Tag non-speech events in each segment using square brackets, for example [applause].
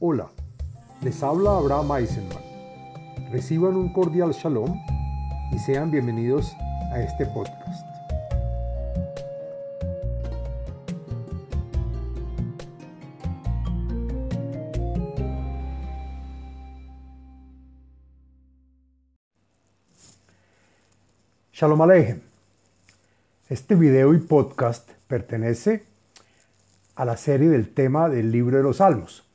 Hola, les habla Abraham Eisenman. Reciban un cordial shalom y sean bienvenidos a este podcast. Shalom Aleichem. Este video y podcast pertenece a la serie del tema del libro de los Salmos.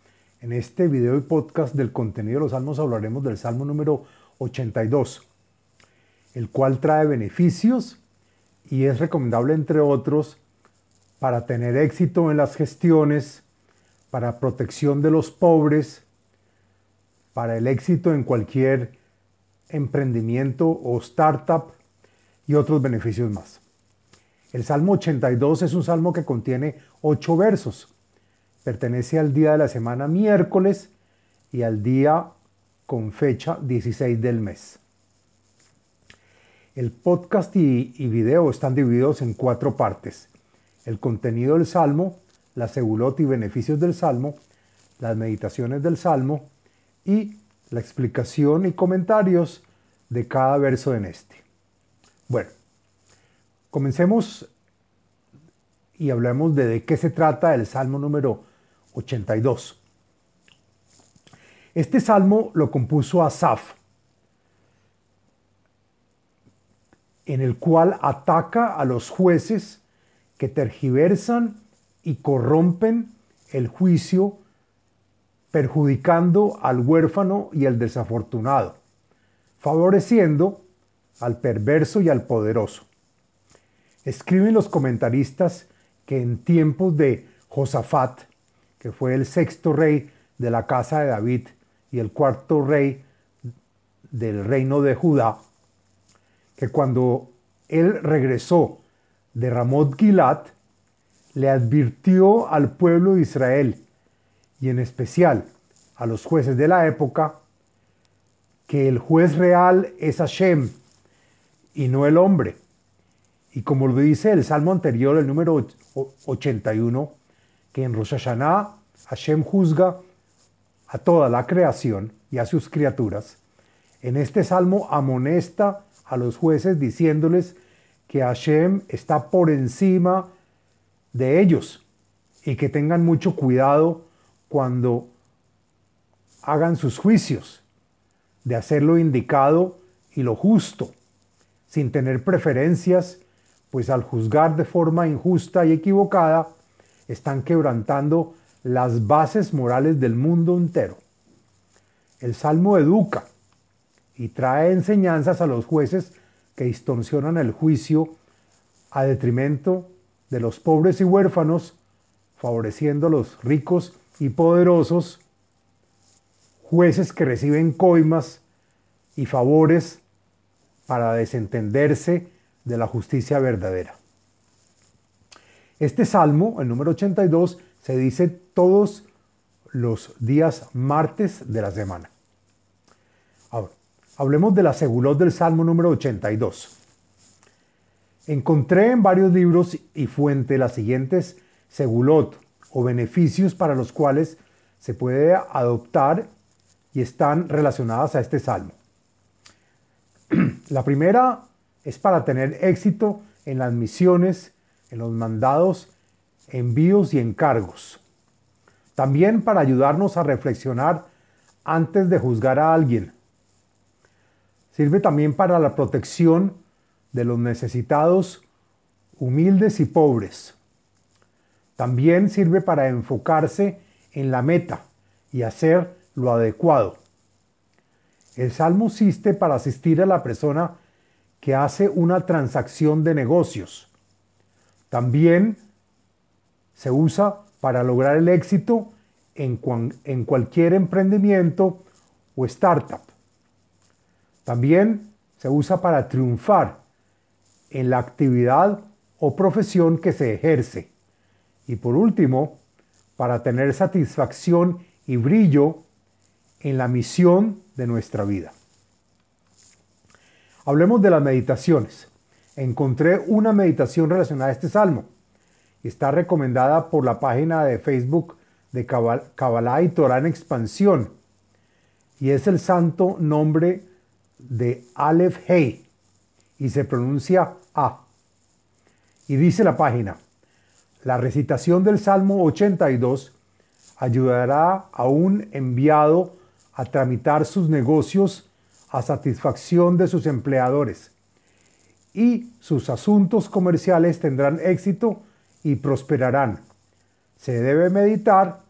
En este video y podcast del contenido de los Salmos hablaremos del Salmo número 82, el cual trae beneficios y es recomendable, entre otros, para tener éxito en las gestiones, para protección de los pobres, para el éxito en cualquier emprendimiento o startup y otros beneficios más. El Salmo 82 es un salmo que contiene ocho versos. Pertenece al día de la semana miércoles y al día con fecha 16 del mes. El podcast y, video están divididos en cuatro partes. El contenido del salmo, la segulot y beneficios del salmo, las meditaciones del salmo y la explicación y comentarios de cada verso en este. Bueno, Comencemos y hablemos de, de qué se trata el Salmo número 82. Este salmo lo compuso Asaf, en el cual ataca a los jueces que tergiversan y corrompen el juicio, perjudicando al huérfano y al desafortunado, favoreciendo al perverso y al poderoso. Escriben los comentaristas que en tiempos de Josafat, que fue el sexto rey de la casa de David y el cuarto rey del reino de Judá, que cuando él regresó de Ramot Gilad, le advirtió al pueblo de Israel y en especial a los jueces de la época que el juez real es Hashem y no el hombre, y como lo dice el salmo anterior, el número 81, que en Rosh Hashanah Hashem juzga a toda la creación y a sus criaturas, en este salmo amonesta a los jueces diciéndoles que Hashem está por encima de ellos y que tengan mucho cuidado cuando hagan sus juicios, de hacer lo indicado y lo justo, sin tener preferencias pues al juzgar de forma injusta y equivocada, están quebrantando las bases morales del mundo entero. El Salmo educa y trae enseñanzas a los jueces que distorsionan el juicio a detrimento de los pobres y huérfanos, favoreciendo a los ricos y poderosos, jueces que reciben coimas y favores para desentenderse de la justicia verdadera. Este salmo, el número 82, se dice todos los días martes de la semana. Ahora, hablemos de la segulot del salmo número 82. Encontré en varios libros y fuente las siguientes segulot o beneficios para los cuales se puede adoptar y están relacionadas a este salmo. [clears throat] La primera es para tener éxito en las misiones, en los mandados, envíos y encargos. También para ayudarnos a reflexionar antes de juzgar a alguien. Sirve también para la protección de los necesitados, humildes y pobres. También sirve para enfocarse en la meta y hacer lo adecuado. El salmo existe para asistir a la persona que hace una transacción de negocios. También se usa para lograr el éxito en, en cualquier emprendimiento o startup. También se usa para triunfar en la actividad o profesión que se ejerce. Y por último, para tener satisfacción y brillo en la misión de nuestra vida. Hablemos de las meditaciones. Encontré una meditación relacionada a este salmo. Está recomendada por la página de Facebook de Kabbalah y Torah en expansión. Y es el santo nombre de Aleph Hei. Y se pronuncia A. Y dice la página, la recitación del Salmo 82 ayudará a un enviado a tramitar sus negocios a satisfacción de sus empleadores y sus asuntos comerciales tendrán éxito y prosperarán. Se debe meditar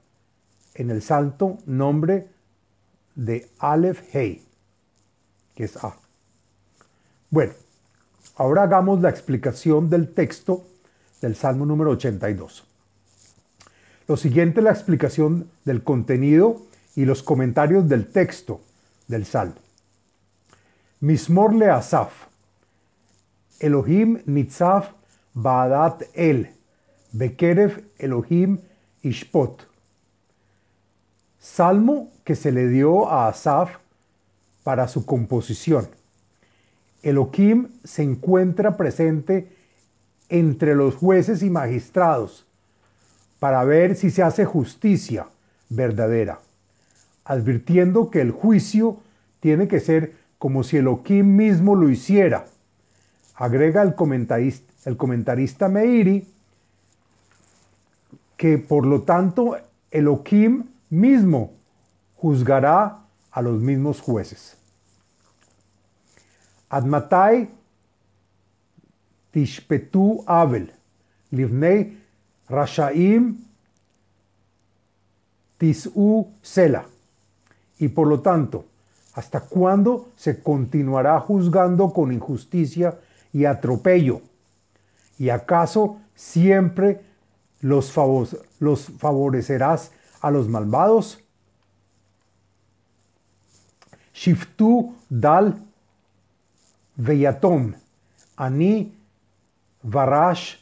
en el santo nombre de Aleph Hei, que es A. Bueno, ahora hagamos la explicación del texto del Salmo número 82. Lo siguiente es la explicación del contenido y los comentarios del texto del Salmo. Mismor le Asaf. Elohim nitzaf ba'adat el. Bekerev Elohim ishpot. Salmo que se le dio a Asaf para su composición. Elohim se encuentra presente entre los jueces y magistrados para ver si se hace justicia verdadera, advirtiendo que el juicio tiene que ser como si Elohim mismo lo hiciera. Agrega el comentarista, el comentarista Meiri que por lo tanto Elohim mismo juzgará a los mismos jueces. Admatai tishpetu Abel, livnei rashaim tisu sela. Y por lo tanto, ¿hasta cuándo se continuará juzgando con injusticia y atropello? ¿Y acaso siempre los, los favorecerás a los malvados? Shiftu dal veyatom, ani varash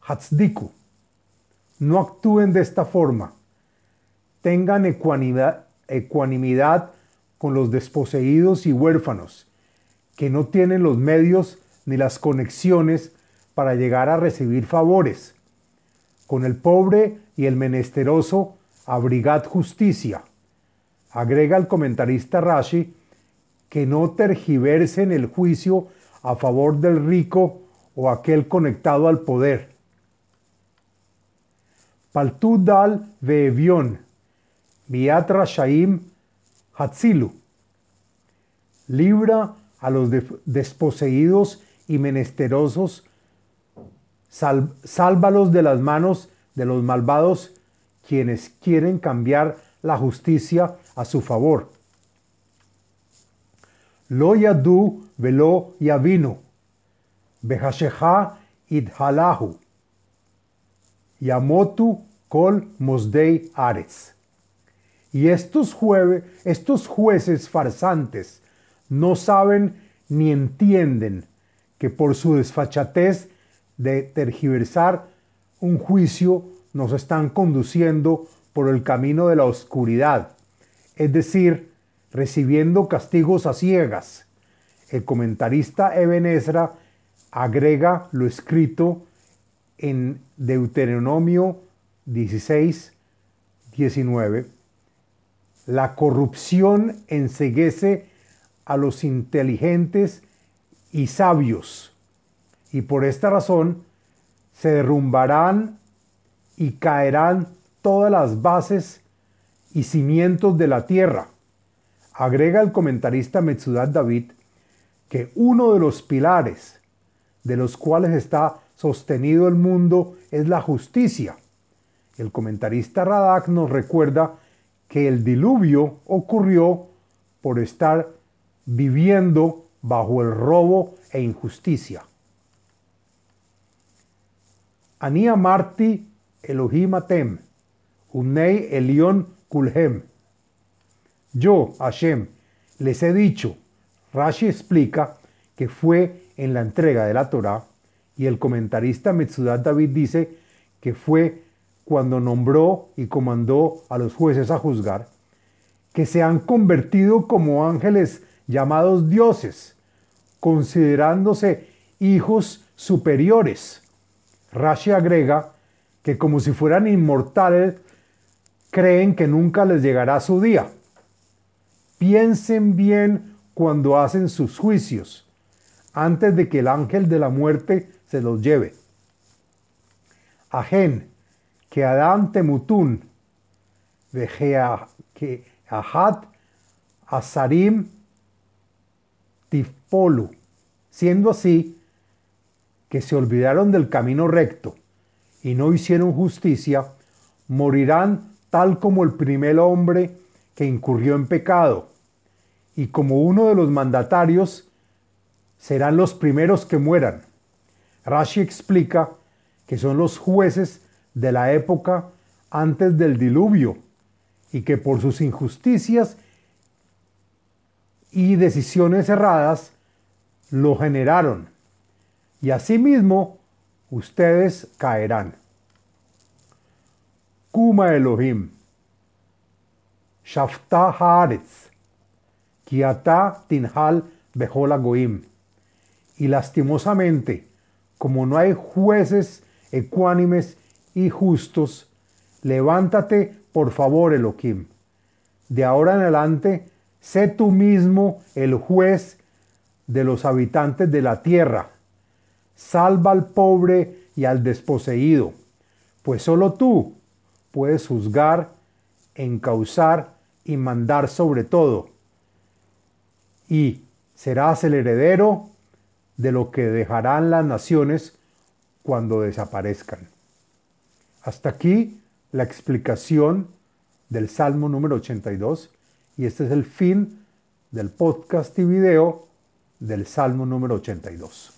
hatzdiku. No actúen de esta forma. Tengan ecuanimidad, ecuanimidad con los desposeídos y huérfanos, que no tienen los medios ni las conexiones para llegar a recibir favores. Con el pobre y el menesteroso, abrigad justicia. Agrega el comentarista Rashi que no tergiversen el juicio a favor del rico o aquel conectado al poder. Paltud dal veevion, viat rashaim hatzilu. Libra a los desposeídos y menesterosos, sálvalos de las manos de los malvados quienes quieren cambiar la justicia a su favor. Lo yadu velo yavinu, behasheha idhalahu, yamotu kol mosdei ares. Y estos, estos jueces farsantes no saben ni entienden que por su desfachatez de tergiversar un juicio nos están conduciendo por el camino de la oscuridad, es decir, recibiendo castigos a ciegas. El comentarista Eben Ezra agrega lo escrito en Deuteronomio 16, 19. La corrupción enseguece a los inteligentes y sabios, y por esta razón se derrumbarán y caerán todas las bases y cimientos de la tierra. Agrega el comentarista Metzudat David que uno de los pilares de los cuales está sostenido el mundo es la justicia. El comentarista Radak nos recuerda que el diluvio ocurrió por estar viviendo bajo el robo e injusticia. Ani Marti Elohim Atem, Unei Elion Kulhem. Yo, Hashem, les he dicho, Rashi explica que fue en la entrega de la Torá y el comentarista Metzudat David dice que fue cuando nombró y comandó a los jueces a juzgar, que se han convertido como ángeles llamados dioses, considerándose hijos superiores. Rashi agrega que como si fueran inmortales, creen que nunca les llegará su día. Piensen bien cuando hacen sus juicios, antes de que el ángel de la muerte se los lleve. Ajen, que Adán temutun, que Ahat, Asarim, Tifpolu, siendo así que se olvidaron del camino recto y no hicieron justicia, morirán tal como el primer hombre que incurrió en pecado, y como uno de los mandatarios serán los primeros que mueran. Rashi explica que son los jueces de la época antes del diluvio y que por sus injusticias y decisiones erradas lo generaron. Y asimismo ustedes caerán. Kuma Elohim, Shafta Haaretz, Kiata Tinhal Behola Goim. Y lastimosamente, como no hay jueces ecuánimes y justos, levántate por favor, Elohim. De ahora en adelante, sé tú mismo el juez de los habitantes de la tierra. Salva al pobre y al desposeído, pues solo tú puedes juzgar, encauzar y mandar sobre todo. Y serás el heredero de lo que dejarán las naciones cuando desaparezcan. Hasta aquí la explicación del Salmo número 82 y este es el fin del podcast y video del Salmo número 82.